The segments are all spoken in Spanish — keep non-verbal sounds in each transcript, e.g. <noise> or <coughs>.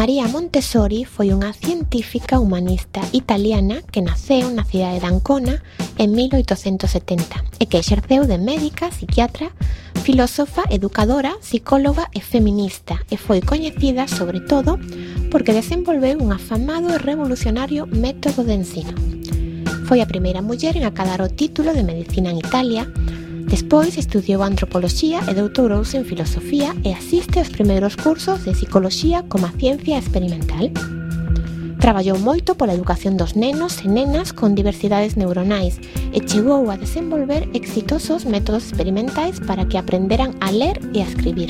María Montessori foi unha científica humanista italiana que naceu na cidade de Ancona en 1870 e que exerceu de médica, psiquiatra, filósofa, educadora, psicóloga e feminista e foi coñecida sobre todo porque desenvolveu un afamado e revolucionario método de ensino. Foi a primeira muller en acadar o título de medicina en Italia Despois estudiou antropoloxía e doutorouse en filosofía e asiste aos primeiros cursos de psicoloxía como a ciencia experimental. Traballou moito pola educación dos nenos e nenas con diversidades neuronais e chegou a desenvolver exitosos métodos experimentais para que aprenderan a ler e a escribir.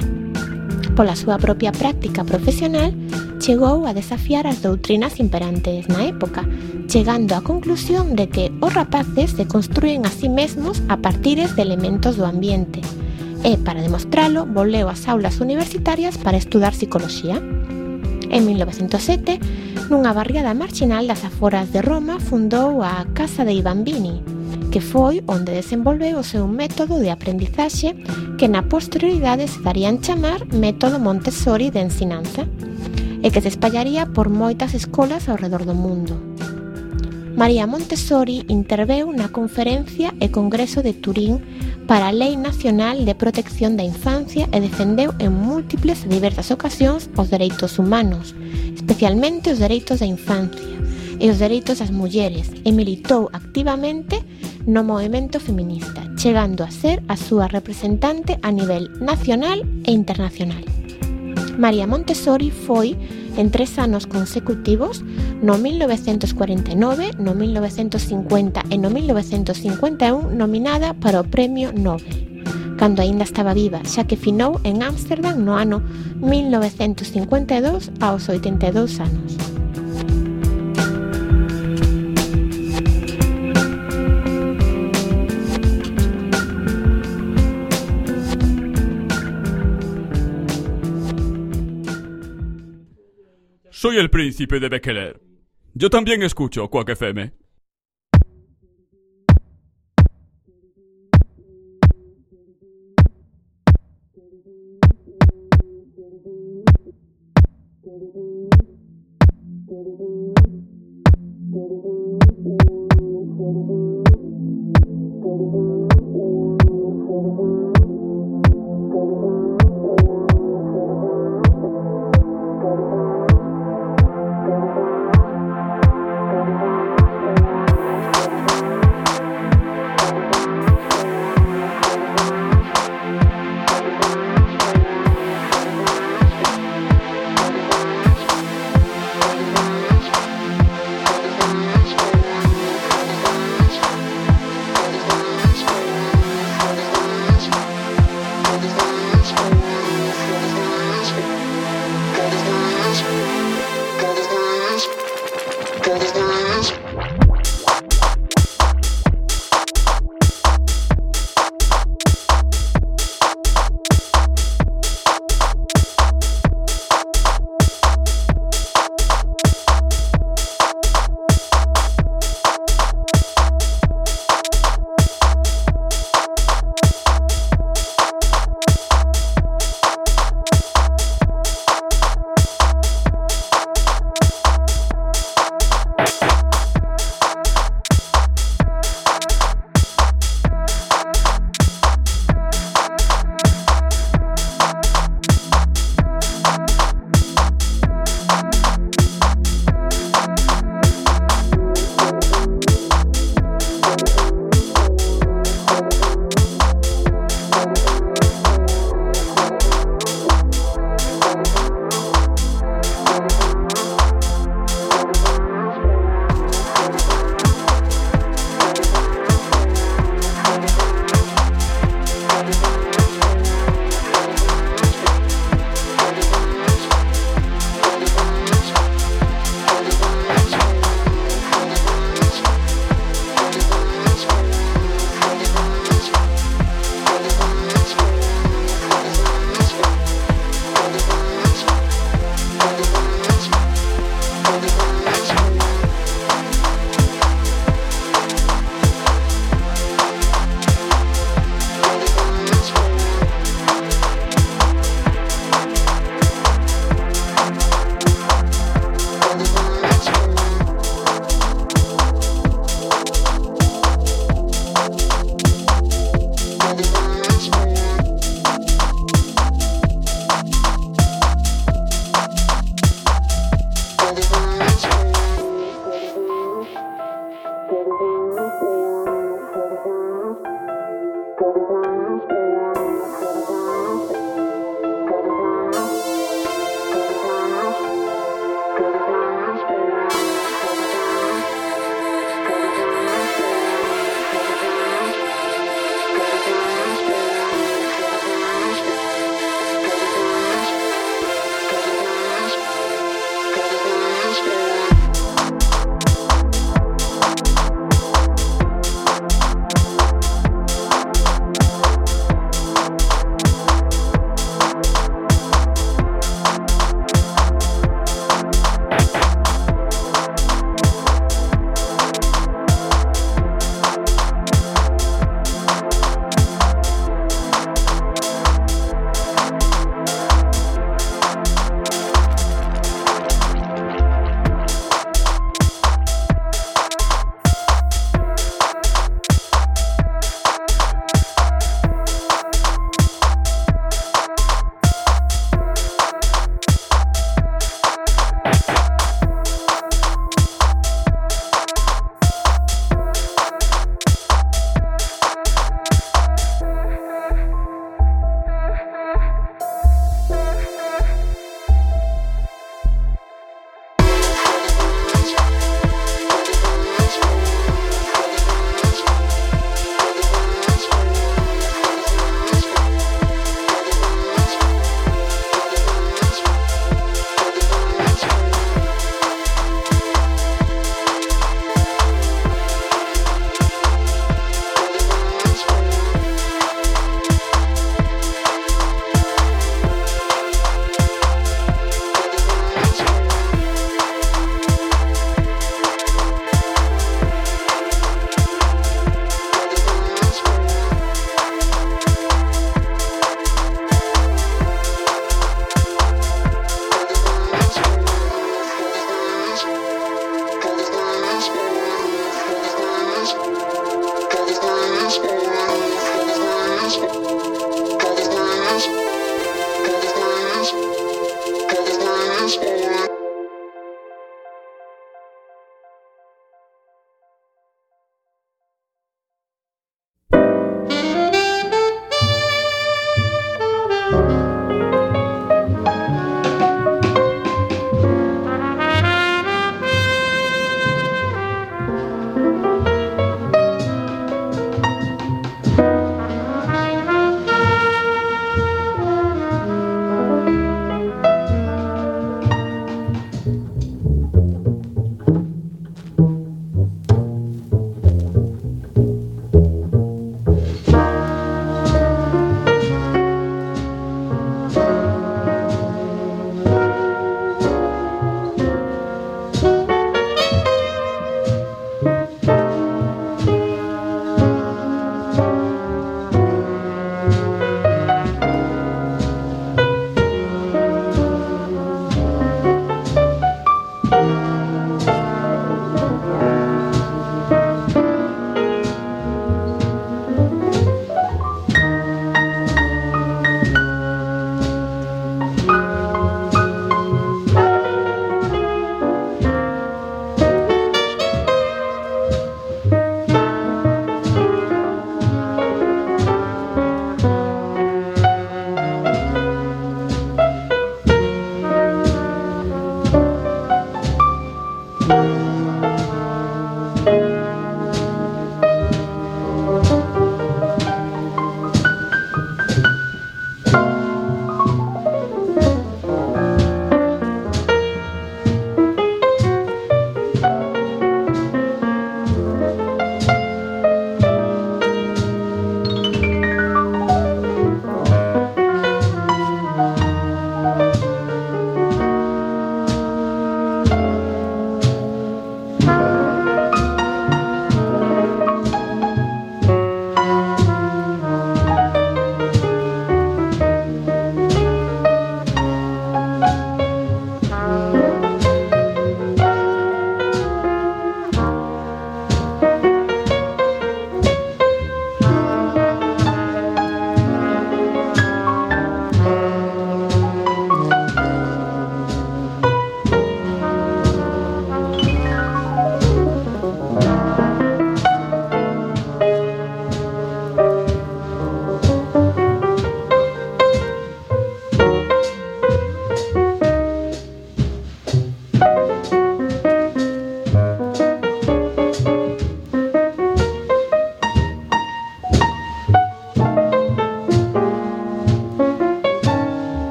Pola súa propia práctica profesional, chegou a desafiar as doutrinas imperantes na época chegando á conclusión de que os rapaces se construen a sí mesmos a partires de elementos do ambiente. E, para demostralo, voleu ás aulas universitarias para estudar psicología. En 1907, nunha barriada marginal das aforas de Roma, fundou a Casa de Bambini, que foi onde desenvolveu o seu método de aprendizaxe que na posterioridade se darían chamar método Montessori de ensinanza e que se espallaría por moitas escolas ao redor do mundo. María Montessori interveu na Conferencia e Congreso de Turín para a Lei Nacional de Protección da Infancia e defendeu en múltiples e diversas ocasións os dereitos humanos, especialmente os dereitos da infancia e os dereitos das mulleres e militou activamente no movimento feminista, chegando a ser a súa representante a nivel nacional e internacional. María Montessori foi en tres anos consecutivos no 1949, no 1950 e no 1951 nominada para o Premio Nobel cando aínda estaba viva, xa que finou en Ámsterdam no ano 1952 aos 82 anos. Soy el príncipe de Bekeler. Yo también escucho Quack FM.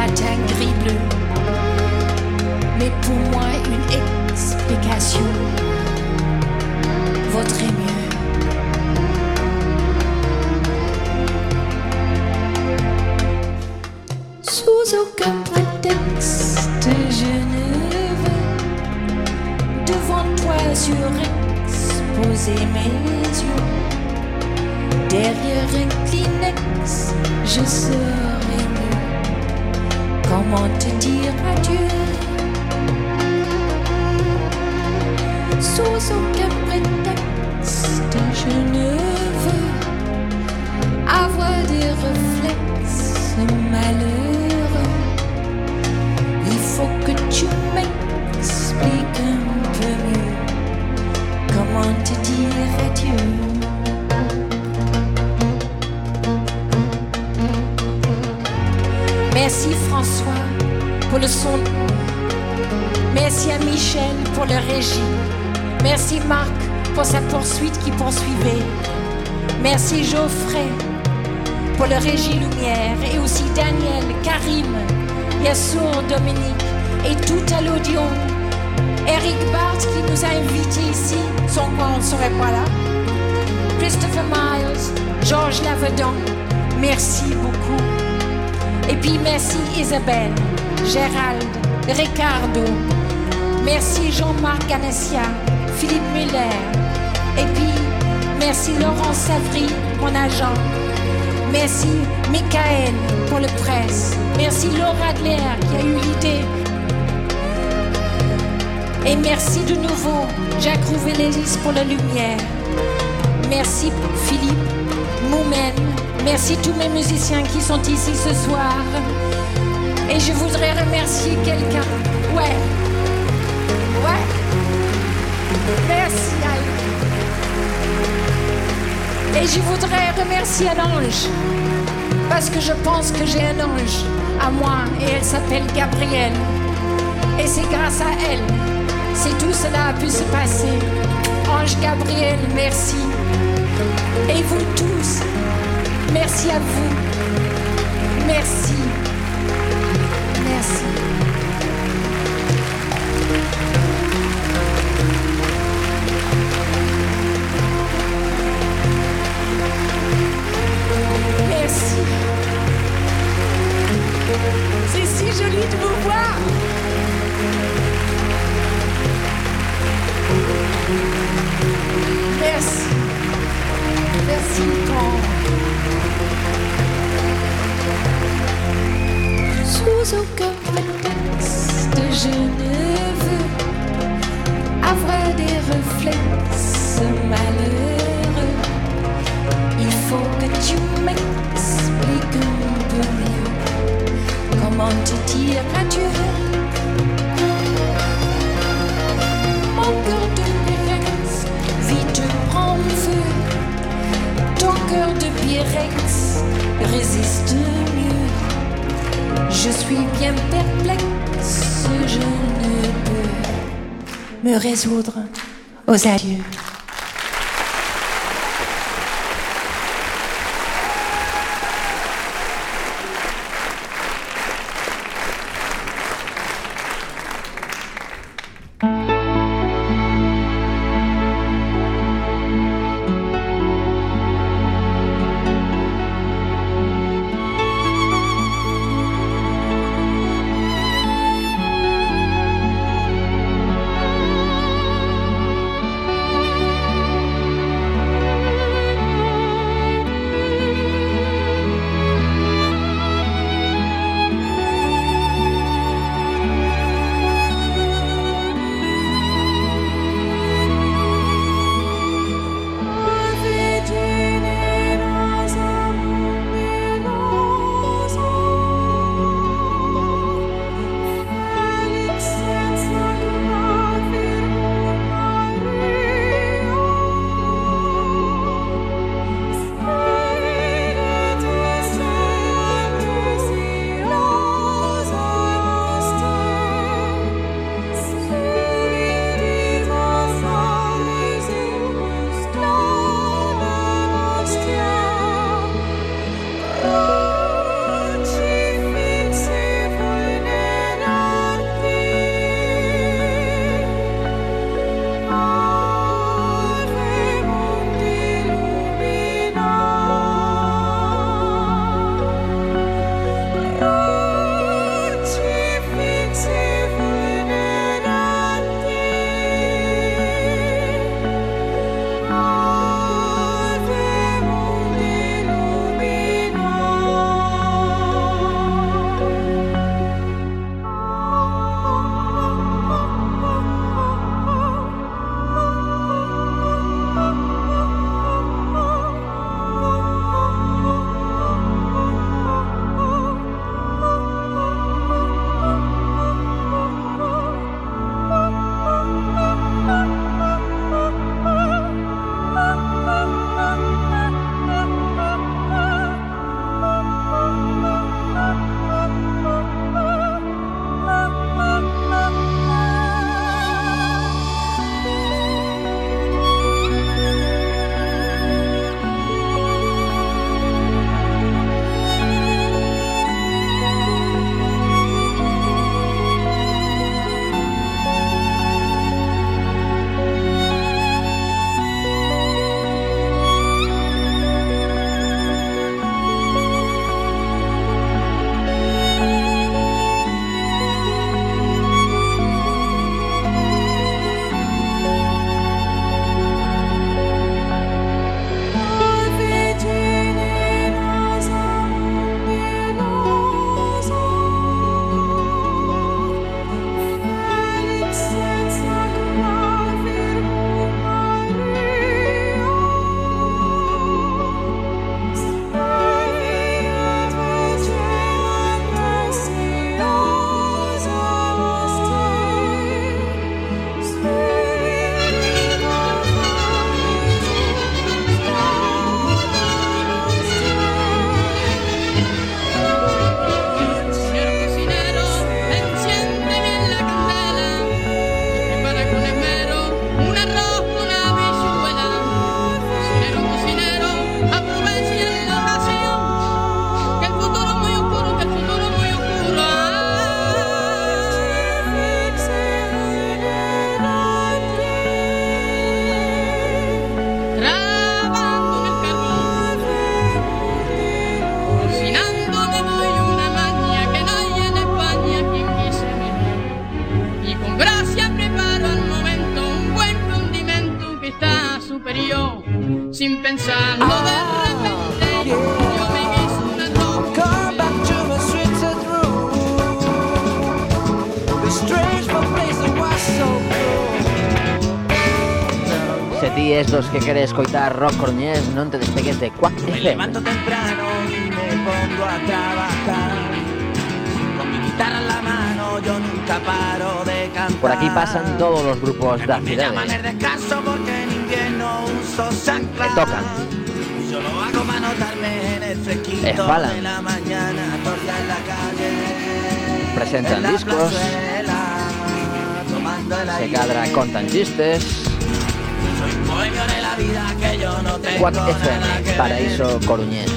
Nos matins gris-bleus. Mais pour moi, une explication vaudrait mieux. Le régie lumière et aussi Daniel, Karim, Yassour, Dominique et tout à l'audio. Eric Barth qui nous a invités ici, son corps ne serait pas là. Christopher Miles, Georges Lavedon, merci beaucoup. Et puis merci Isabelle, Gérald, Ricardo. Merci Jean-Marc Ganessia, Philippe Muller. Et puis merci Laurent Savry, mon agent. Merci Michael pour le presse. Merci Laura Adler qui a eu l'idée. Et merci de nouveau Jacques Rouvellélis pour la lumière. Merci Philippe Moumen. Merci tous mes musiciens qui sont ici ce soir. Et je voudrais remercier quelqu'un. Ouais. Ouais. Merci Al. Et je voudrais remercier un ange. Parce que je pense que j'ai un ange à moi et elle s'appelle Gabrielle. Et c'est grâce à elle si tout cela a pu se passer. Ange Gabriel, merci. Et vous tous, merci à vous. Merci. Merci. C'est si joli de vous voir. Merci. Merci, sans aucun prétexte. Je ne veux avoir des réflexes malheureux. Que tu m'expliques peu mieux comment te dire adieu. Mon cœur de Pyrex vite prend feu. Ton cœur de Pyrex résiste mieux. Je suis bien perplexe, je ne peux me résoudre aux adieux. Que queres coitar rock coruñés, non te despegues de Quack Me FM. levanto temprano y me pongo a trabajar. Con mi guitarra en la mano yo nunca paro de cantar. Por aquí pasan todos los grupos da Me llaman el cidade. descanso porque en invierno uso chancla. Que tocan. Yo lo hago para notarme en el fresquito falan. de la mañana, torta en la calle. Presentan discos. plazuela, Se cadra, contan chistes. Que FM, ver. paraíso coruñés.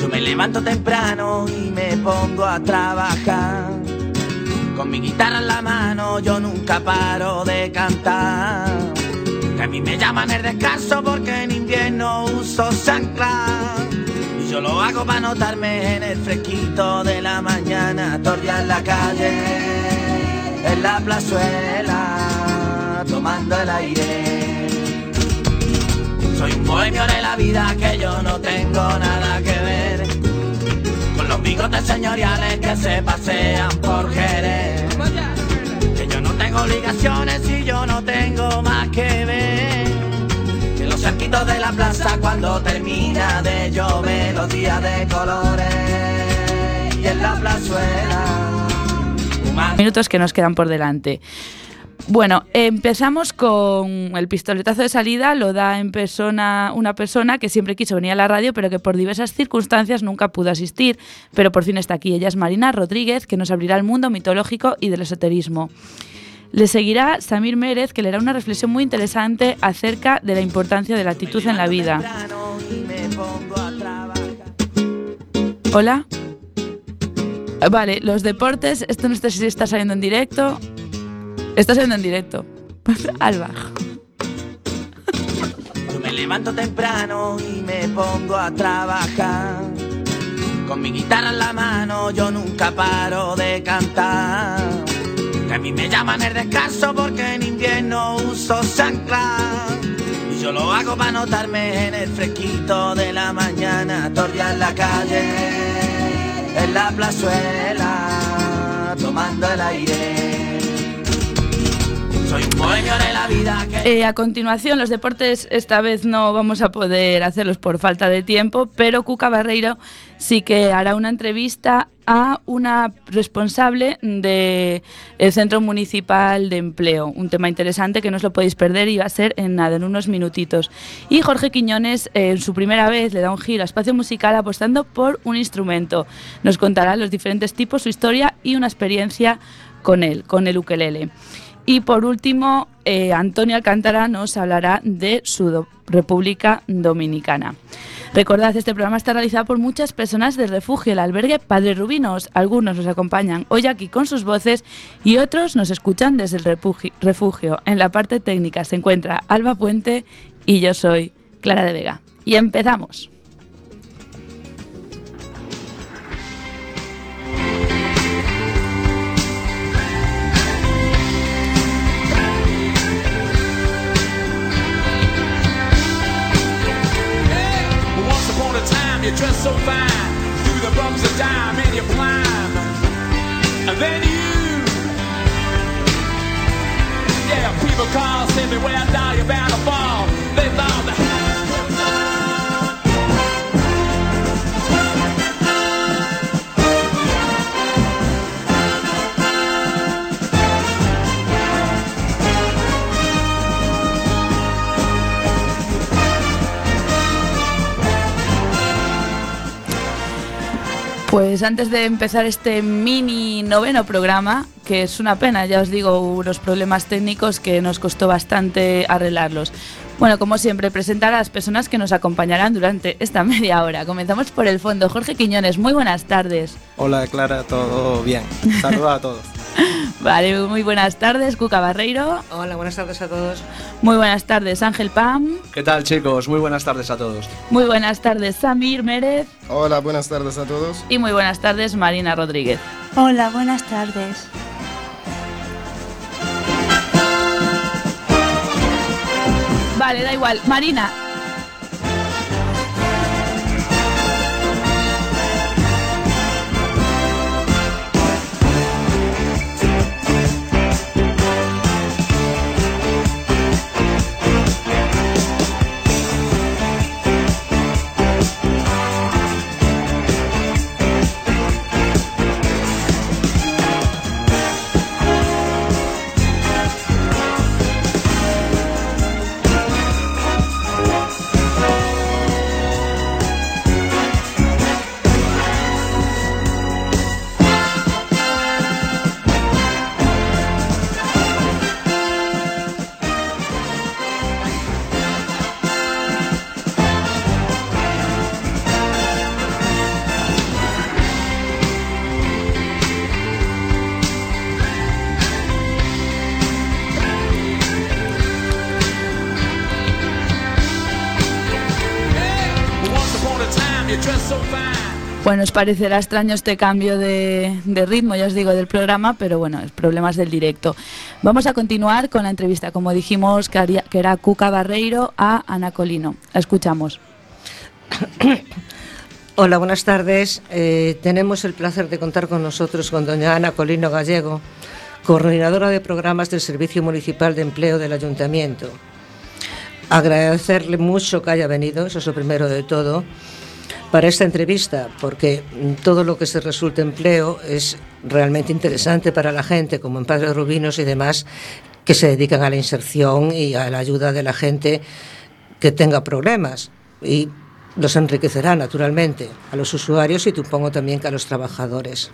Yo me levanto temprano y me pongo a trabajar. Con mi guitarra en la mano yo nunca paro de cantar. Que a mí me llaman el descanso porque en invierno uso chancla. Yo lo hago para notarme en el fresquito de la mañana. Tordia en la calle, en la plazuela, tomando el aire. Soy un bohemio de la vida que yo no tengo nada que ver con los bigotes señoriales que se pasean por Jerez. Que yo no tengo obligaciones y yo no tengo más que ver. Cerquitos de la plaza cuando termina de llover los días de colores y en la plazuela. minutos que nos quedan por delante. Bueno, empezamos con el pistoletazo de salida, lo da en persona una persona que siempre quiso venir a la radio, pero que por diversas circunstancias nunca pudo asistir, pero por fin está aquí. Ella es Marina Rodríguez, que nos abrirá el mundo mitológico y del esoterismo. Le seguirá Samir Mérez, que le hará una reflexión muy interesante acerca de la importancia de la actitud en la vida. Hola. Vale, los deportes, esto no sé si está saliendo en directo. Está saliendo en directo. <laughs> Alba. Yo me levanto temprano y me pongo a trabajar. Con mi guitarra en la mano yo nunca paro de cantar. Que a mí me llaman el descanso porque en invierno uso chancla. Y yo lo hago para notarme en el fresquito de la mañana. Tordia en la calle, en la plazuela, tomando el aire. Eh, a continuación, los deportes esta vez no vamos a poder hacerlos por falta de tiempo, pero Cuca Barreiro sí que hará una entrevista a una responsable del Centro Municipal de Empleo. Un tema interesante que no os lo podéis perder y va a ser en nada, en unos minutitos. Y Jorge Quiñones, eh, en su primera vez, le da un giro a espacio musical apostando por un instrumento. Nos contará los diferentes tipos, su historia y una experiencia con él, con el ukelele. Y por último, eh, Antonio Alcántara nos hablará de su República Dominicana. Recordad, este programa está realizado por muchas personas del refugio, el albergue Padre Rubinos. Algunos nos acompañan hoy aquí con sus voces y otros nos escuchan desde el refugi- refugio. En la parte técnica se encuentra Alba Puente y yo soy Clara de Vega. Y empezamos. You dressed so fine. Through the bumps of time and you climb. And then you. Yeah, people call, send me where down, you're bound to fall. They thought Pues antes de empezar este mini noveno programa, que es una pena, ya os digo, unos problemas técnicos que nos costó bastante arreglarlos. Bueno, como siempre, presentar a las personas que nos acompañarán durante esta <laughs> media hora. Comenzamos por el fondo. Jorge Quiñones, muy buenas tardes. Hola Clara, todo bien. Saludos a todos. <laughs> Vale, muy buenas tardes, Cuca Barreiro. Hola, buenas tardes a todos. Muy buenas tardes, Ángel Pam. ¿Qué tal chicos? Muy buenas tardes a todos. Muy buenas tardes, Samir Mérez. Hola, buenas tardes a todos. Y muy buenas tardes, Marina Rodríguez. Hola, buenas tardes. Vale, da igual. Marina. Bueno, os parecerá extraño este cambio de, de ritmo, ya os digo, del programa, pero bueno, problemas del directo. Vamos a continuar con la entrevista, como dijimos, que era Cuca Barreiro a Ana Colino. La escuchamos. <coughs> Hola, buenas tardes. Eh, tenemos el placer de contar con nosotros con doña Ana Colino Gallego, coordinadora de programas del Servicio Municipal de Empleo del Ayuntamiento. Agradecerle mucho que haya venido, eso es lo primero de todo, para esta entrevista, porque todo lo que se resulte empleo es realmente interesante para la gente, como en Padres Rubinos y demás, que se dedican a la inserción y a la ayuda de la gente que tenga problemas. Y los enriquecerá naturalmente a los usuarios y supongo también a los trabajadores.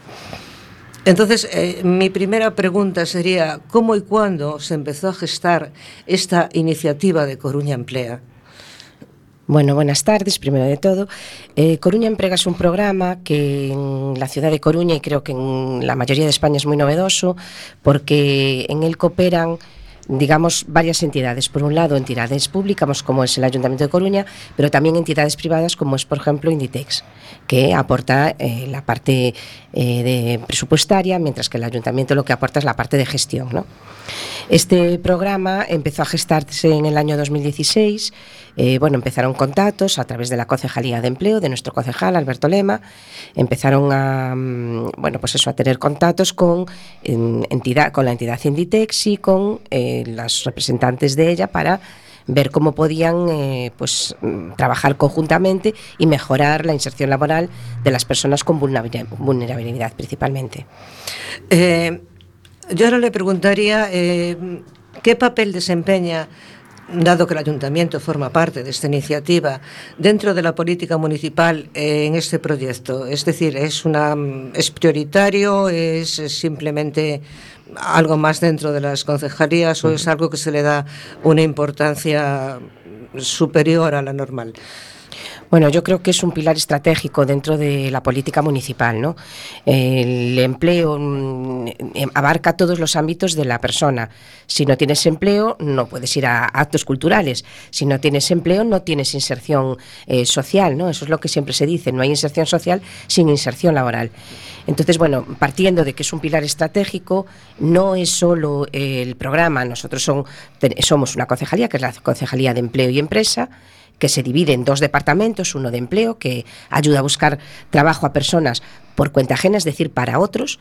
Entonces, eh, mi primera pregunta sería, ¿cómo y cuándo se empezó a gestar esta iniciativa de Coruña Emplea? Bueno, buenas tardes, primero de todo. Eh, Coruña Emprega es un programa que en la ciudad de Coruña y creo que en la mayoría de España es muy novedoso porque en él cooperan digamos, varias entidades. Por un lado, entidades públicas, como es el Ayuntamiento de Coruña, pero también entidades privadas, como es, por ejemplo, Inditex, que aporta eh, la parte eh, presupuestaria, mientras que el Ayuntamiento lo que aporta es la parte de gestión. ¿no? Este programa empezó a gestarse en el año 2016. Eh, bueno, empezaron contactos a través de la Concejalía de Empleo, de nuestro concejal Alberto Lema. Empezaron a, mm, bueno, pues eso, a tener contactos con, en, entidad, con la entidad Inditex y con las representantes de ella para ver cómo podían eh, pues, mm, trabajar conjuntamente y mejorar la inserción laboral de las personas con vulnerabilidad, vulnerabilidad principalmente. Eh, yo ahora le preguntaría eh, qué papel desempeña, dado que el ayuntamiento forma parte de esta iniciativa, dentro de la política municipal eh, en este proyecto. Es decir, ¿es, una, es prioritario? ¿Es simplemente algo más dentro de las concejalías o es algo que se le da una importancia superior a la normal? Bueno, yo creo que es un pilar estratégico dentro de la política municipal. ¿no? El empleo mm, em, abarca todos los ámbitos de la persona. Si no tienes empleo, no puedes ir a actos culturales. Si no tienes empleo, no tienes inserción eh, social. ¿no? Eso es lo que siempre se dice. No hay inserción social sin inserción laboral. Entonces, bueno, partiendo de que es un pilar estratégico, no es solo el programa. Nosotros son, somos una concejalía, que es la Concejalía de Empleo y Empresa que se divide en dos departamentos, uno de empleo, que ayuda a buscar trabajo a personas por cuenta ajena, es decir, para otros,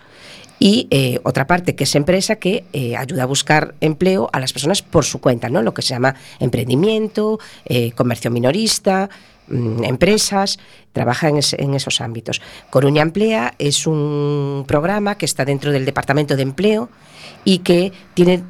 y eh, otra parte que es empresa, que eh, ayuda a buscar empleo a las personas por su cuenta, ¿no? lo que se llama emprendimiento, eh, comercio minorista, mm, empresas, trabaja en, en, esos ámbitos. Coruña Emplea es un programa que está dentro del Departamento de Empleo y que tiene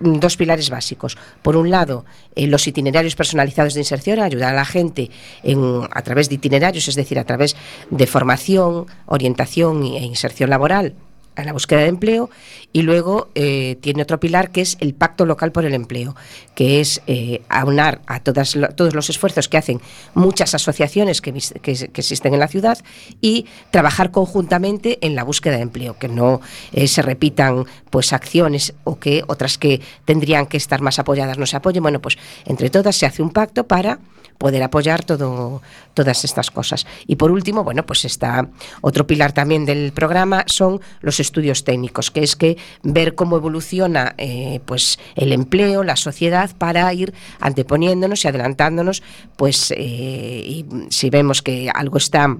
dos pilares básicos. Por un lado, eh, los itinerarios personalizados de inserción, ayudar a la gente en, a través de itinerarios, es decir, a través de formación, orientación e inserción laboral a la búsqueda de empleo y luego eh, tiene otro pilar que es el pacto local por el empleo, que es eh, aunar a todas, todos los esfuerzos que hacen muchas asociaciones que, existen en la ciudad y trabajar conjuntamente en la búsqueda de empleo, que no eh, se repitan pues acciones o que otras que tendrían que estar más apoyadas no se apoyen. Bueno, pues entre todas se hace un pacto para poder apoyar todo, todas estas cosas. Y por último, bueno, pues está otro pilar también del programa son los estudios técnicos, que es que ver cómo evoluciona eh, pues el empleo, la sociedad, para ir anteponiéndonos y adelantándonos, pues eh, y si vemos que algo está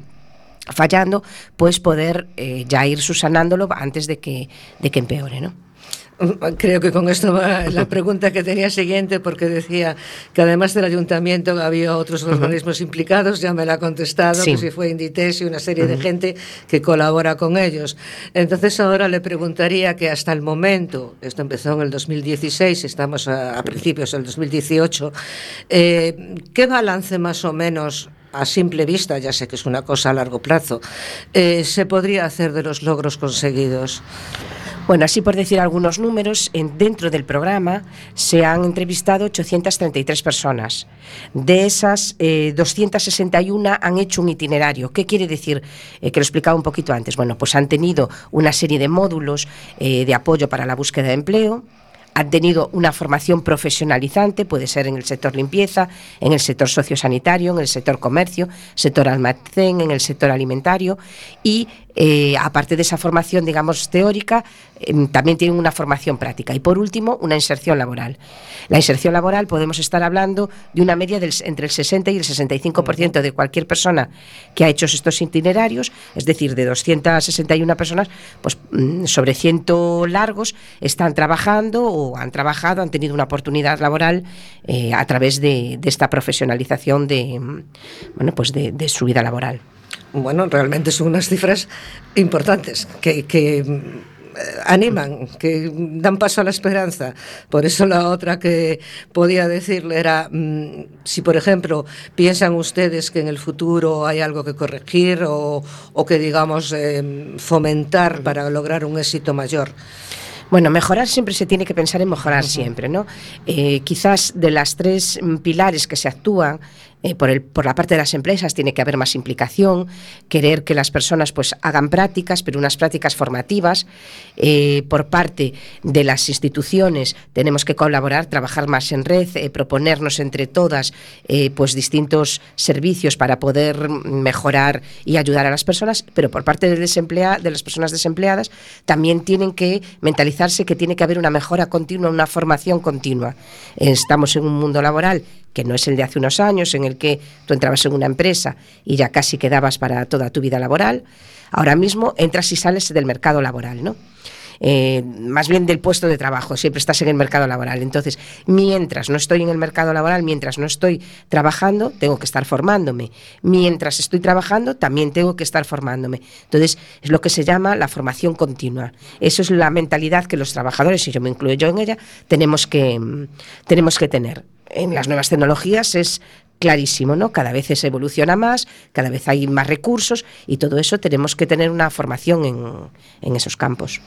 fallando, pues poder eh, ya ir subsanándolo antes de que, de que empeore, ¿no? Creo que con esto va la pregunta que tenía siguiente, porque decía que además del ayuntamiento había otros uh -huh. organismos implicados, ya me la ha contestado, sí. que si fue Inditex y una serie uh -huh. de gente que colabora con ellos. Entonces ahora le preguntaría que hasta el momento, esto empezó en el 2016, estamos a, a principios del 2018, eh, ¿qué balance más o menos a simple vista, ya sé que es una cosa a largo plazo, eh, se podría hacer de los logros conseguidos? Bueno, así por decir algunos números, en, dentro del programa se han entrevistado 833 personas. De esas, eh, 261 han hecho un itinerario. ¿Qué quiere decir? Eh, que lo explicaba un poquito antes. Bueno, pues han tenido una serie de módulos eh, de apoyo para la búsqueda de empleo, han tenido una formación profesionalizante, puede ser en el sector limpieza, en el sector sociosanitario, en el sector comercio, sector almacén, en el sector alimentario y eh, aparte de esa formación, digamos, teórica, eh, también tienen una formación práctica. Y por último, una inserción laboral. La inserción laboral podemos estar hablando de una media del, entre el 60 y el 65% de cualquier persona que ha hecho estos itinerarios, es decir, de 261 personas, pues mm, sobre 100 largos están trabajando o han trabajado, han tenido una oportunidad laboral eh, a través de, esta profesionalización de, mm, bueno, pues de, su vida laboral. Bueno, realmente son unas cifras importantes que, que animan, que dan paso a la esperanza. Por eso la otra que podía decirle era, mmm, si por ejemplo piensan ustedes que en el futuro hay algo que corregir o, o que digamos eh, fomentar para lograr un éxito mayor. Bueno, mejorar siempre se tiene que pensar en mejorar uh -huh. siempre, ¿no? Eh, quizás de las tres pilares que se actúan, eh, por, el, por la parte de las empresas tiene que haber más implicación, querer que las personas pues hagan prácticas, pero unas prácticas formativas. Eh, por parte de las instituciones tenemos que colaborar, trabajar más en red, eh, proponernos entre todas pues distintos servicios para poder mejorar y ayudar a las personas, pero por parte de las personas desempleadas también tienen que mentalizarse que tiene que haber una mejora continua, una formación continua. Estamos en un mundo laboral que no es el de hace unos años, en el que tú entrabas en una empresa y ya casi quedabas para toda tu vida laboral. Ahora mismo entras y sales del mercado laboral, ¿no? Eh, más bien del puesto de trabajo, siempre estás en el mercado laboral. Entonces, mientras no estoy en el mercado laboral, mientras no estoy trabajando, tengo que estar formándome. Mientras estoy trabajando, también tengo que estar formándome. Entonces, es lo que se llama la formación continua. Eso es la mentalidad que los trabajadores, y yo me incluyo yo en ella, tenemos que, tenemos que tener. En las nuevas tecnologías es clarísimo, ¿no? Cada vez se evoluciona más, cada vez hay más recursos y todo eso tenemos que tener una formación en, en esos campos.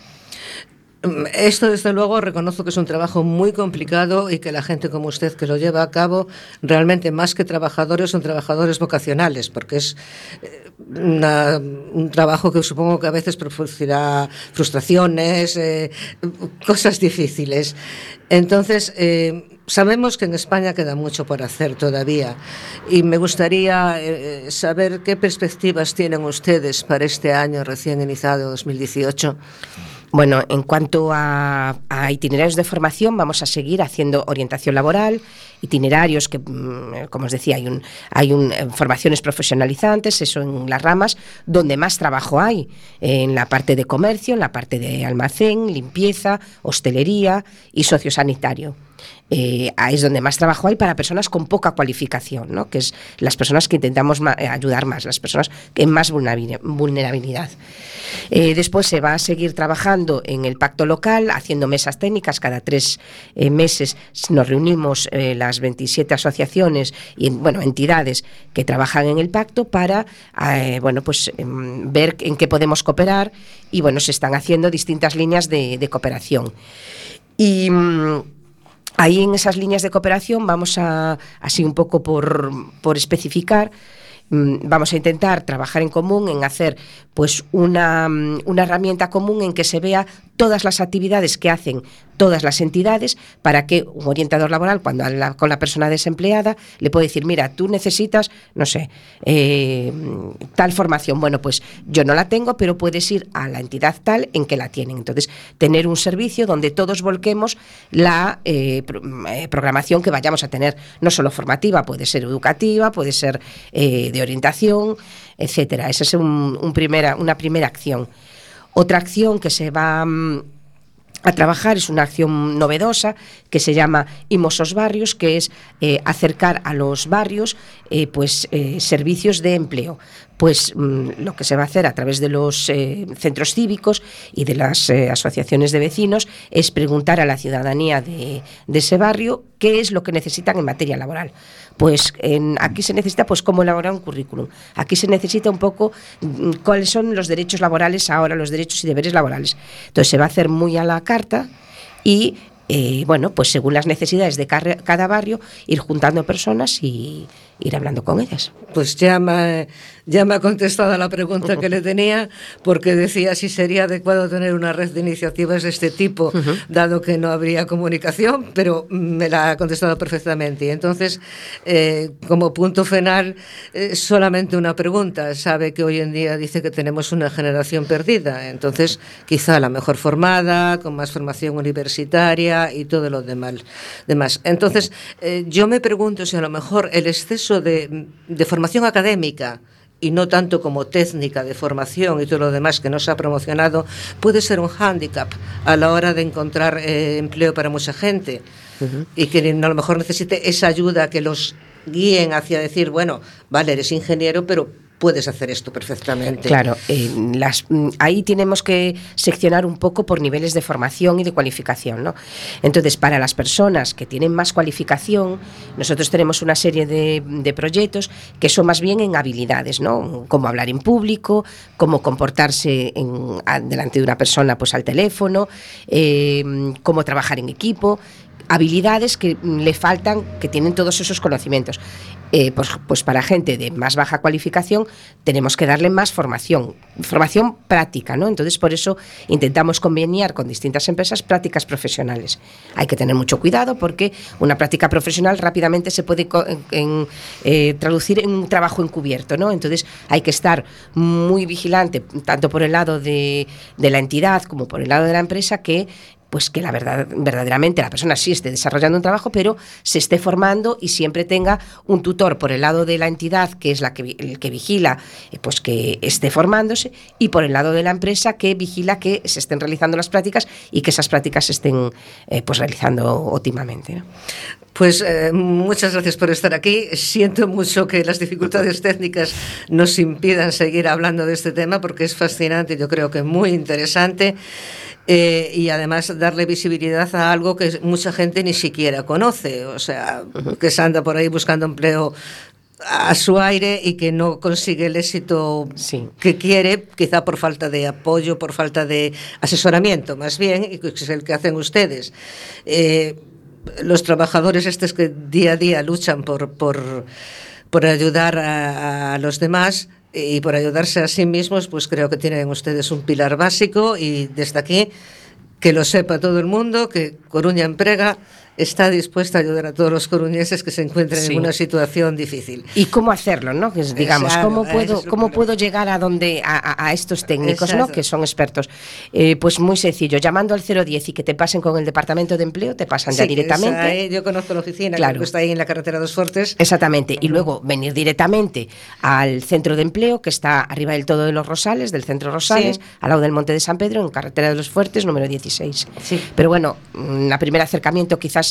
Esto, desde luego, reconozco que es un trabajo muy complicado y que la gente como usted que lo lleva a cabo, realmente más que trabajadores, son trabajadores vocacionales, porque es eh, un trabajo que supongo que a veces producirá frustraciones, eh, cosas difíciles. Entonces, eh, Sabemos que en España queda mucho por hacer todavía y me gustaría eh, saber qué perspectivas tienen ustedes para este año recién iniciado, 2018. Bueno, en cuanto a, a, itinerarios de formación, vamos a seguir haciendo orientación laboral, itinerarios que, mm, como os decía, hay, un, hay un, eh, formaciones profesionalizantes, eso en las ramas donde más trabajo hay, en la parte de comercio, en la parte de almacén, limpieza, hostelería y sociosanitario eh, es donde más trabajo hay para personas con poca cualificación, ¿no? que es las personas que intentamos eh, ayudar más, las personas en más vulnerabilidad. Eh, después se va a seguir trabajando en el pacto local, haciendo mesas técnicas, cada tres eh, meses nos reunimos las 27 asociaciones y bueno, entidades que trabajan en el pacto para bueno, pues, ver en qué podemos cooperar y bueno, se están haciendo distintas líneas de, de cooperación. Y mm, Ahí en esas líneas de cooperación vamos a, así un poco por, por especificar, mm, vamos a intentar trabajar en común en hacer pues una, mm, una herramienta común en que se vea todas las actividades que hacen todas las entidades para que un orientador laboral, cuando habla con la persona desempleada, le puede decir, mira, tú necesitas, no sé, eh, tal formación. Bueno, pues yo no la tengo, pero puedes ir a la entidad tal en que la tienen. Entonces, tener un servicio donde todos volquemos la eh, eh, programación que vayamos a tener, no solo formativa, puede ser educativa, puede ser eh, de orientación, etcétera. Esa es un, un primera, una primera acción. Otra acción que se va mm, a trabajar es una acción novedosa que se llama Imosos Barrios, que es eh, acercar a los barrios eh, pues, eh, servicios de empleo. Pues mmm, lo que se va a hacer a través de los eh, centros cívicos y de las eh, asociaciones de vecinos es preguntar a la ciudadanía de, ese barrio qué es lo que necesitan en materia laboral. Pues en, aquí se necesita pues cómo elaborar un currículum. Aquí se necesita un poco mmm, cuáles son los derechos laborales ahora, los derechos y deberes laborales. Entonces se va a hacer muy a la carta y eh, bueno, pues según las necesidades de cada barrio, ir juntando personas y ir hablando con ellas. Pues llama, ya me ha contestado a la pregunta que le <laughs> tenía, porque decía si sería adecuado tener una red de iniciativas de este tipo, dado que no habría comunicación, pero me la ha contestado perfectamente. Y entonces, eh, como punto final, eh, solamente una pregunta. Sabe que hoy en día dice que tenemos una generación perdida, entonces quizá la mejor formada, con más formación universitaria y todo lo demás. demás. Entonces, eh, yo me pregunto si a lo mejor el exceso de, de formación académica, y no tanto como técnica de formación y todo lo demás que nos ha promocionado, puede ser un hándicap a la hora de encontrar eh, empleo para mucha gente. Y que a lo mejor necesite esa ayuda que los guíen hacia decir, bueno, vale, eres ingeniero, pero puedes hacer esto perfectamente. Claro, eh, las, mm, ahí tenemos que seccionar un poco por niveles de formación y de cualificación. ¿no? Entonces, para las personas que tienen más cualificación, nosotros tenemos una serie de, proyectos que son más bien en habilidades, ¿no? Cómo hablar en público, cómo comportarse en, delante de una persona pues, al teléfono, eh, cómo trabajar en equipo habilidades que le faltan, que tienen todos esos conocimientos. Eh, pues, pues para gente de más baja cualificación tenemos que darle más formación, formación práctica, ¿no? Entonces por eso intentamos conveniar con distintas empresas prácticas profesionales. Hay que tener mucho cuidado porque una práctica profesional rápidamente se puede eh, traducir en un trabajo encubierto, ¿no? Entonces hay que estar muy vigilante tanto por el lado de, de la entidad como por el lado de la empresa que pues que la verdad verdaderamente la persona sí esté desarrollando un trabajo, pero se esté formando y siempre tenga un tutor por el lado de la entidad, que es la que el que vigila, eh, pues que esté formándose, y por el lado de la empresa que vigila que se estén realizando las prácticas y que esas prácticas se estén eh, pues realizando óptimamente. ¿no? Pues eh, muchas gracias por estar aquí. Siento mucho que las dificultades <laughs> técnicas nos impidan seguir hablando de este tema porque es fascinante, yo creo que muy interesante. Eh, y además darle visibilidad a algo que mucha gente ni siquiera conoce, o sea, que se anda por ahí buscando empleo a su aire y que no consigue el éxito que quiere, quizá por falta de apoyo, por falta de asesoramiento, más bien, y que es el que hacen ustedes. Eh, los trabajadores estos que día a día luchan por, por, por ayudar a, a los demás y por ayudarse a sí mismos, pues creo que tienen ustedes un pilar básico y desde aquí que lo sepa todo el mundo, que Coruña Emprega está dispuesta a ayudar a todos los coruñeses que se encuentren Sí. en una situación difícil. Y cómo hacerlo, ¿no? Que digamos, Exacto, cómo puedo, cómo puedo llegar a donde a, a- estos técnicos, ¿no? Exacto. Que son expertos. Eh, pues muy sencillo, llamando al 010 y que te pasen con el departamento de empleo, te pasan ya Sí, que directamente. esa, eh, yo conozco la oficina, Claro. que está ahí en la carretera Dos Fortes. Exactamente, y luego venir directamente al centro de empleo que está arriba del todo de los Rosales, del centro Rosales, Sí. al lado del Monte de San Pedro, en carretera de los Fuertes, número 16. Pero bueno, un primer acercamiento quizás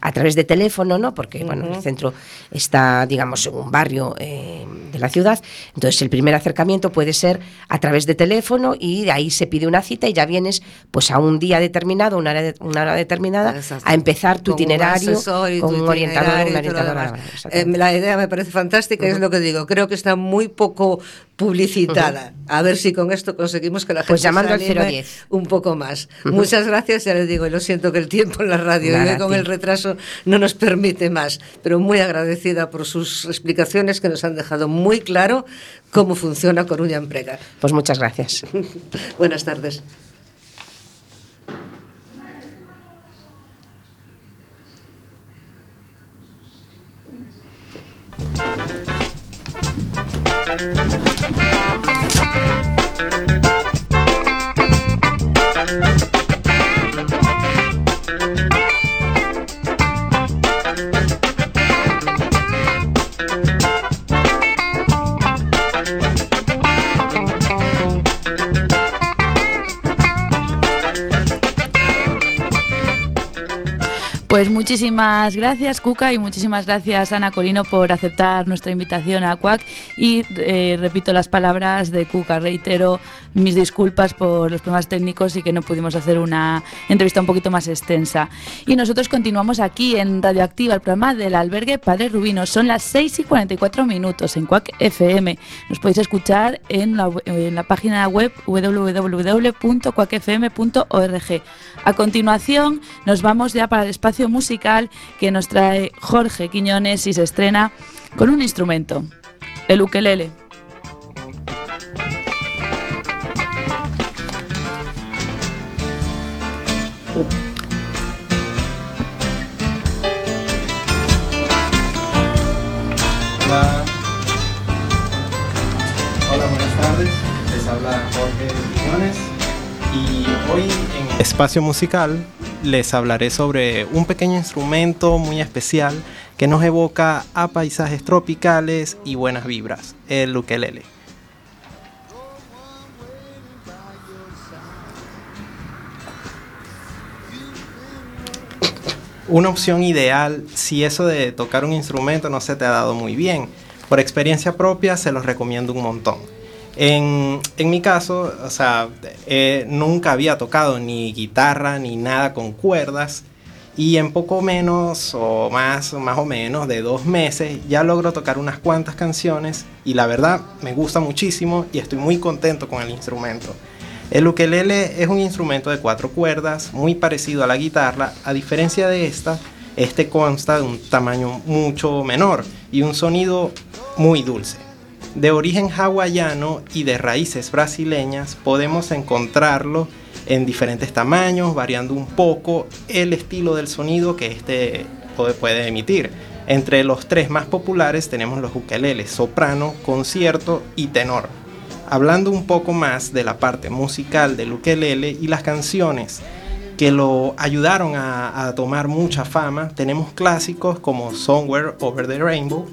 a través de teléfono, ¿no? Porque bueno, el centro está, digamos, en un barrio eh, de la ciudad. Entonces, el primer acercamiento puede ser a través de teléfono y de ahí se pide una cita y ya vienes pues a un día determinado, una hora, de- una hora determinada, Exacto. a empezar tu Con un itinerario y con un orientador. Eh, la idea me parece fantástica, es lo que digo. Creo que está muy poco publicitada. A ver si con esto conseguimos que la gente Pues llamando se al anime 010. un poco más. Muchas gracias, ya les digo, y lo siento que el tiempo en la radio Nada, y hoy con el retraso no nos permite más, pero muy agradecida por sus explicaciones que nos han dejado muy claro cómo funciona Coruña Emprega. Pues muchas gracias. <laughs> Buenas tardes. Pues muchísimas gracias, Cuca, y muchísimas gracias, Ana Colino, por aceptar nuestra invitación a CUAC. Y eh, repito las palabras de Cuca, reitero mis disculpas por los problemas técnicos y que no pudimos hacer una entrevista un poquito más extensa. Y nosotros continuamos aquí en Radioactiva, el programa del albergue Padre Rubino. Son las 6 y 44 minutos en CUAC FM. Nos podéis escuchar en la, en la página web www.cuacfm.org. A continuación, nos vamos ya para el espacio musical que nos trae Jorge Quiñones y se estrena con un instrumento, el ukelele. Hola. Hola, buenas tardes. Les habla Jorge Quiñones y hoy en Espacio Musical les hablaré sobre un pequeño instrumento muy especial que nos evoca a paisajes tropicales y buenas vibras, el ukelele. Una opción ideal si eso de tocar un instrumento no se te ha dado muy bien. Por experiencia propia se los recomiendo un montón. En, en mi caso, o sea, eh, nunca había tocado ni guitarra ni nada con cuerdas y en poco menos o más, más o menos de dos meses ya logro tocar unas cuantas canciones y la verdad me gusta muchísimo y estoy muy contento con el instrumento. El ukelele es un instrumento de cuatro cuerdas muy parecido a la guitarra, a diferencia de esta, este consta de un tamaño mucho menor y un sonido muy dulce. De origen hawaiano y de raíces brasileñas podemos encontrarlo en diferentes tamaños, variando un poco el estilo del sonido que este puede emitir. Entre los tres más populares tenemos los ukeleles, soprano, concierto y tenor. Hablando un poco más de la parte musical del ukelele y las canciones que lo ayudaron a, a tomar mucha fama, tenemos clásicos como Somewhere Over the Rainbow,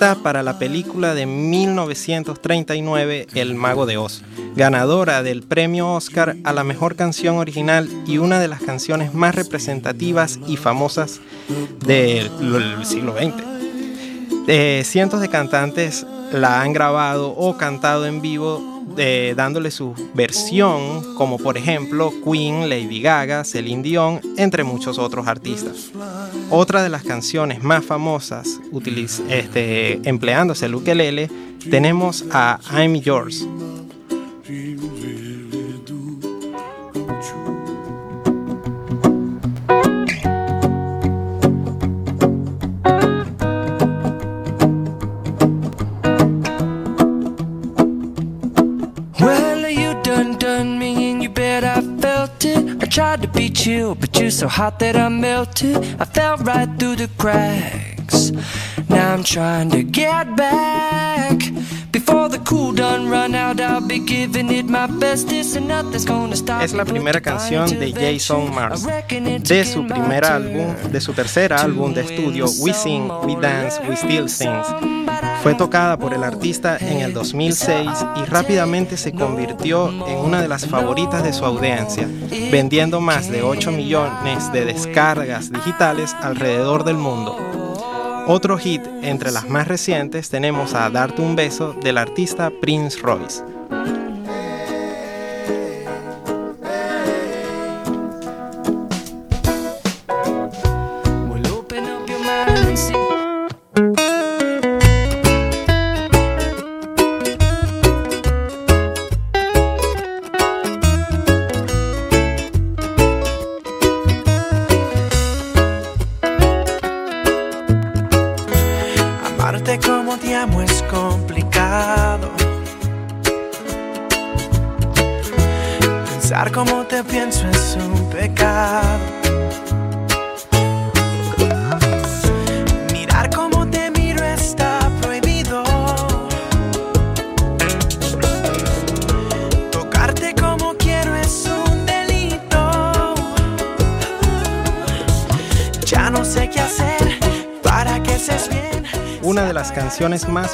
para la película de 1939 El Mago de Oz, ganadora del premio Oscar a la mejor canción original y una de las canciones más representativas y famosas del del siglo XX. Eh, cientos de cantantes la han grabado o cantado en vivo dándole su versión, como por ejemplo Queen, Lady Gaga, Celine Dion, entre muchos otros artistas. Otra de las canciones más famosas utiliz- este, empleándose el ukelele tenemos a I'm Yours. Tried to be chill, but you're so hot that I melted. I fell right through the cracks. Now I'm trying to get back. Before the cool done run out, I'll be giving it my bestest, and nothing's gonna stop Es la primera canción de Jason Mars, de su primer álbum, de su tercer álbum de estudio We Sing, We Dance, We Still Sing. Fue tocada por el artista en el 2006 y rápidamente se convirtió en una de las favoritas de su audiencia, vendiendo más de 8 millones de descargas digitales alrededor del mundo. Otro hit entre las más recientes tenemos a Darte un beso del artista Prince Royce.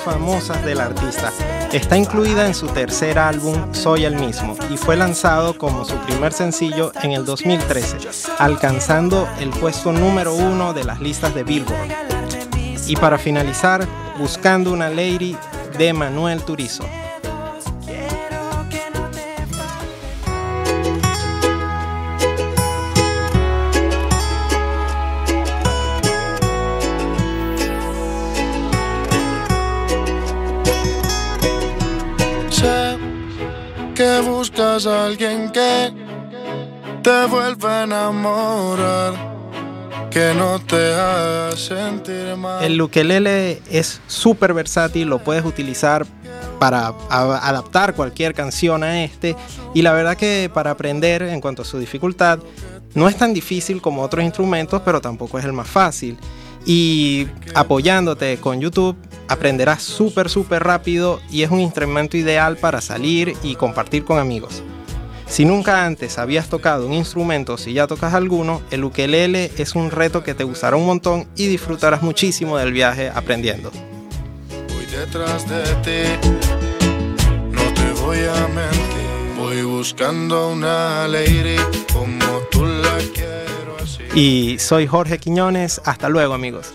Famosas del artista. Está incluida en su tercer álbum Soy el mismo y fue lanzado como su primer sencillo en el 2013, alcanzando el puesto número uno de las listas de Billboard. Y para finalizar, Buscando una Lady de Manuel Turizo. Buscas a alguien que te vuelva a enamorar, que no te haga sentir mal. El ukelele es súper versátil, lo puedes utilizar para adaptar cualquier canción a este y la verdad que para aprender en cuanto a su dificultad no es tan difícil como otros instrumentos, pero tampoco es el más fácil. Y apoyándote con YouTube aprenderás súper súper rápido y es un instrumento ideal para salir y compartir con amigos. Si nunca antes habías tocado un instrumento o si ya tocas alguno, el ukelele es un reto que te gustará un montón y disfrutarás muchísimo del viaje aprendiendo. Voy detrás de ti, no te voy a mentir. Voy buscando una lady como tú la quiero así. Y soy Jorge Quiñones, hasta luego amigos.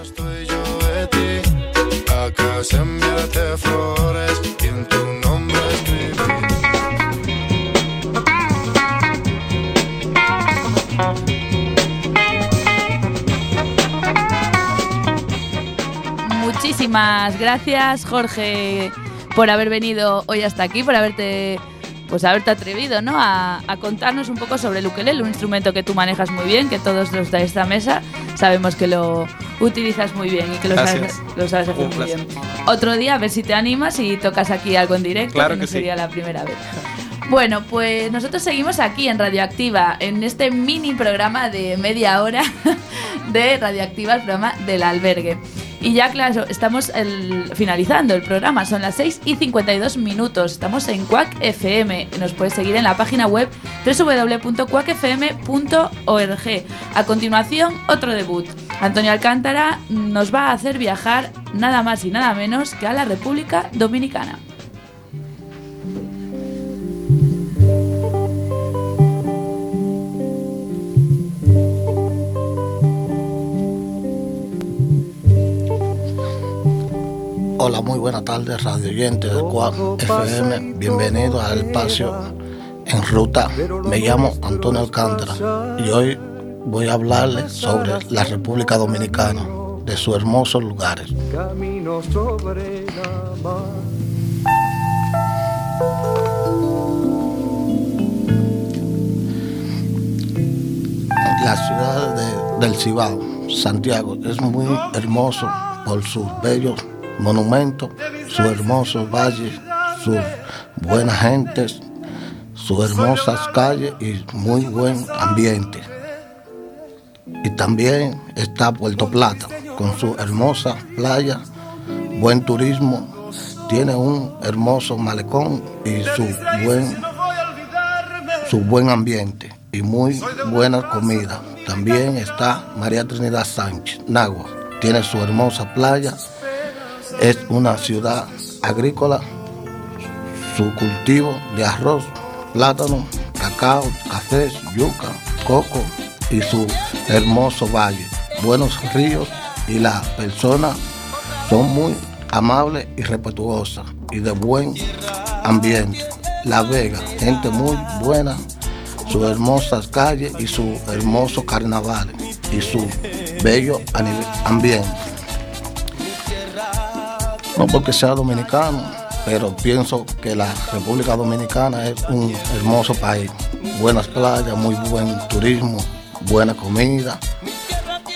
Estoy yo de ti, acá se enviarte flores y en tu nombre escribí. Muchísimas gracias, Jorge, por haber venido hoy hasta aquí, por haberte pues haberte atrevido ¿no? a, a contarnos un poco sobre el ukelele, un instrumento que tú manejas muy bien, que todos los de esta mesa sabemos que lo utilizas muy bien y que lo sabes, lo sabes hacer Un muy placer. bien. Otro día a ver si te animas y tocas aquí algo en directo, Claro que no que sí. sería la primera vez. Bueno, pues nosotros seguimos aquí en Radioactiva, en este mini programa de media hora <laughs> de Radioactiva, el programa del albergue. Y ya, claro, estamos finalizando el programa, son las 6 y 52 minutos. Estamos en Quack FM. Nos puedes seguir en la página web www.quackfm.org. A continuación, otro debut. Antonio Alcántara nos va a hacer viajar nada más y nada menos que a la República Dominicana. Hola, muy buenas tardes, radio oyente de Cuac FM. Bienvenido al espacio en ruta. Me llamo Antonio Alcántara y hoy voy a hablarles sobre la República Dominicana, de sus hermosos lugares. Camino sobre la mar. La ciudad de- del Cibao, Santiago, es muy hermoso por sus bellos monumentos, sus hermosos valles, sus buenas gentes, sus hermosas calles y muy buen ambiente. Y también está Puerto Plata, con su hermosa playa, buen turismo, tiene un hermoso malecón y su buen, su buen ambiente y muy buena comida. También está María Trinidad Sánchez, Nagua, tiene su hermosa playa, es una ciudad agrícola, su cultivo de arroz, plátano, cacao, café, yuca, coco y su hermoso valle, buenos ríos y las personas son muy amables y respetuosas y de buen ambiente. La Vega, gente muy buena, sus hermosas calles y su hermoso carnaval y su bello ambiente. No porque sea dominicano, pero pienso que la República Dominicana es un hermoso país. Buenas playas, muy buen turismo, buena comida.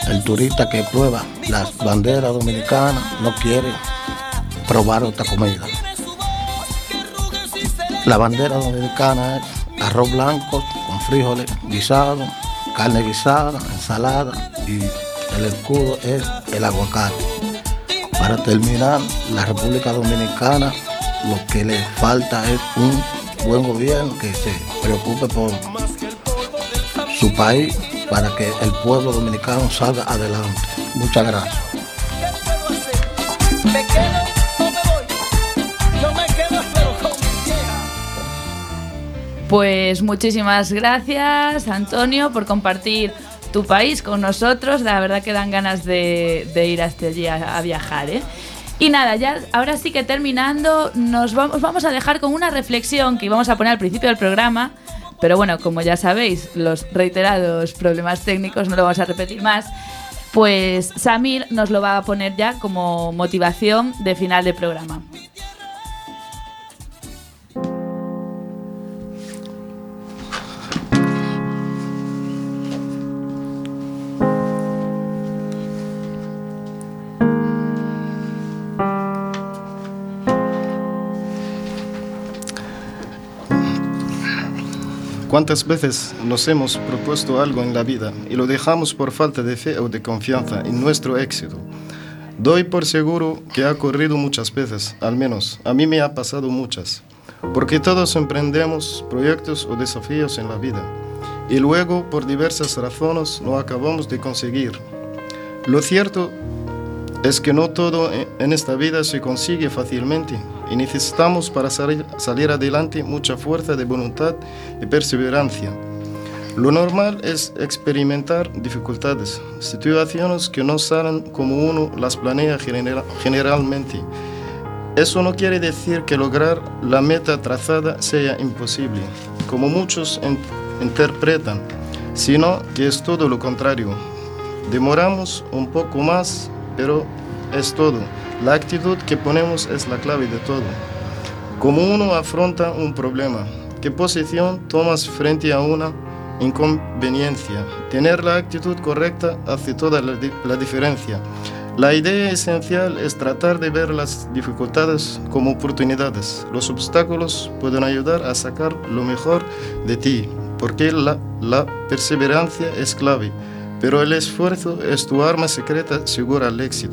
El turista que prueba las banderas dominicanas no quiere probar otra comida. La bandera dominicana es arroz blanco con frijoles guisados, carne guisada, ensalada y el escudo es el aguacate. Para terminar, la República Dominicana lo que le falta es un buen gobierno que se preocupe por su país para que el pueblo dominicano salga adelante. Muchas gracias. Pues muchísimas gracias, Antonio, por compartir tu país con nosotros. La verdad que dan ganas de, ir hasta allí a, a viajar, ¿eh? Y nada, ya ahora sí que terminando, nos vamos, vamos a dejar con una reflexión que íbamos a poner al principio del programa. Pero bueno, como ya sabéis, los reiterados problemas técnicos no lo vamos a repetir más. Pues Samir nos lo va a poner ya como motivación de final de programa. ¿Cuántas veces nos hemos propuesto algo en la vida y lo dejamos por falta de fe o de confianza en nuestro éxito? Doy por seguro que ha ocurrido muchas veces, al menos a mí me ha pasado muchas, porque todos emprendemos proyectos o desafíos en la vida y luego por diversas razones no acabamos de conseguir. Lo cierto es que no todo en esta vida se consigue fácilmente y necesitamos para salir, adelante mucha fuerza de voluntad y perseverancia. Lo normal es experimentar dificultades, situaciones que no salen como uno las planea genera- generalmente. Eso no quiere decir que lograr la meta trazada sea imposible, como muchos interpretan, sino que es todo lo contrario. Demoramos un poco más, pero es todo. La actitud que ponemos es la clave de todo. Como uno afronta un problema, qué posición tomas frente a una inconveniencia. Tener la actitud correcta hace toda la diferencia. La idea esencial es tratar de ver las dificultades como oportunidades. Los obstáculos pueden ayudar a sacar lo mejor de ti, porque la, la perseverancia es clave, pero el esfuerzo es tu arma secreta segura al éxito.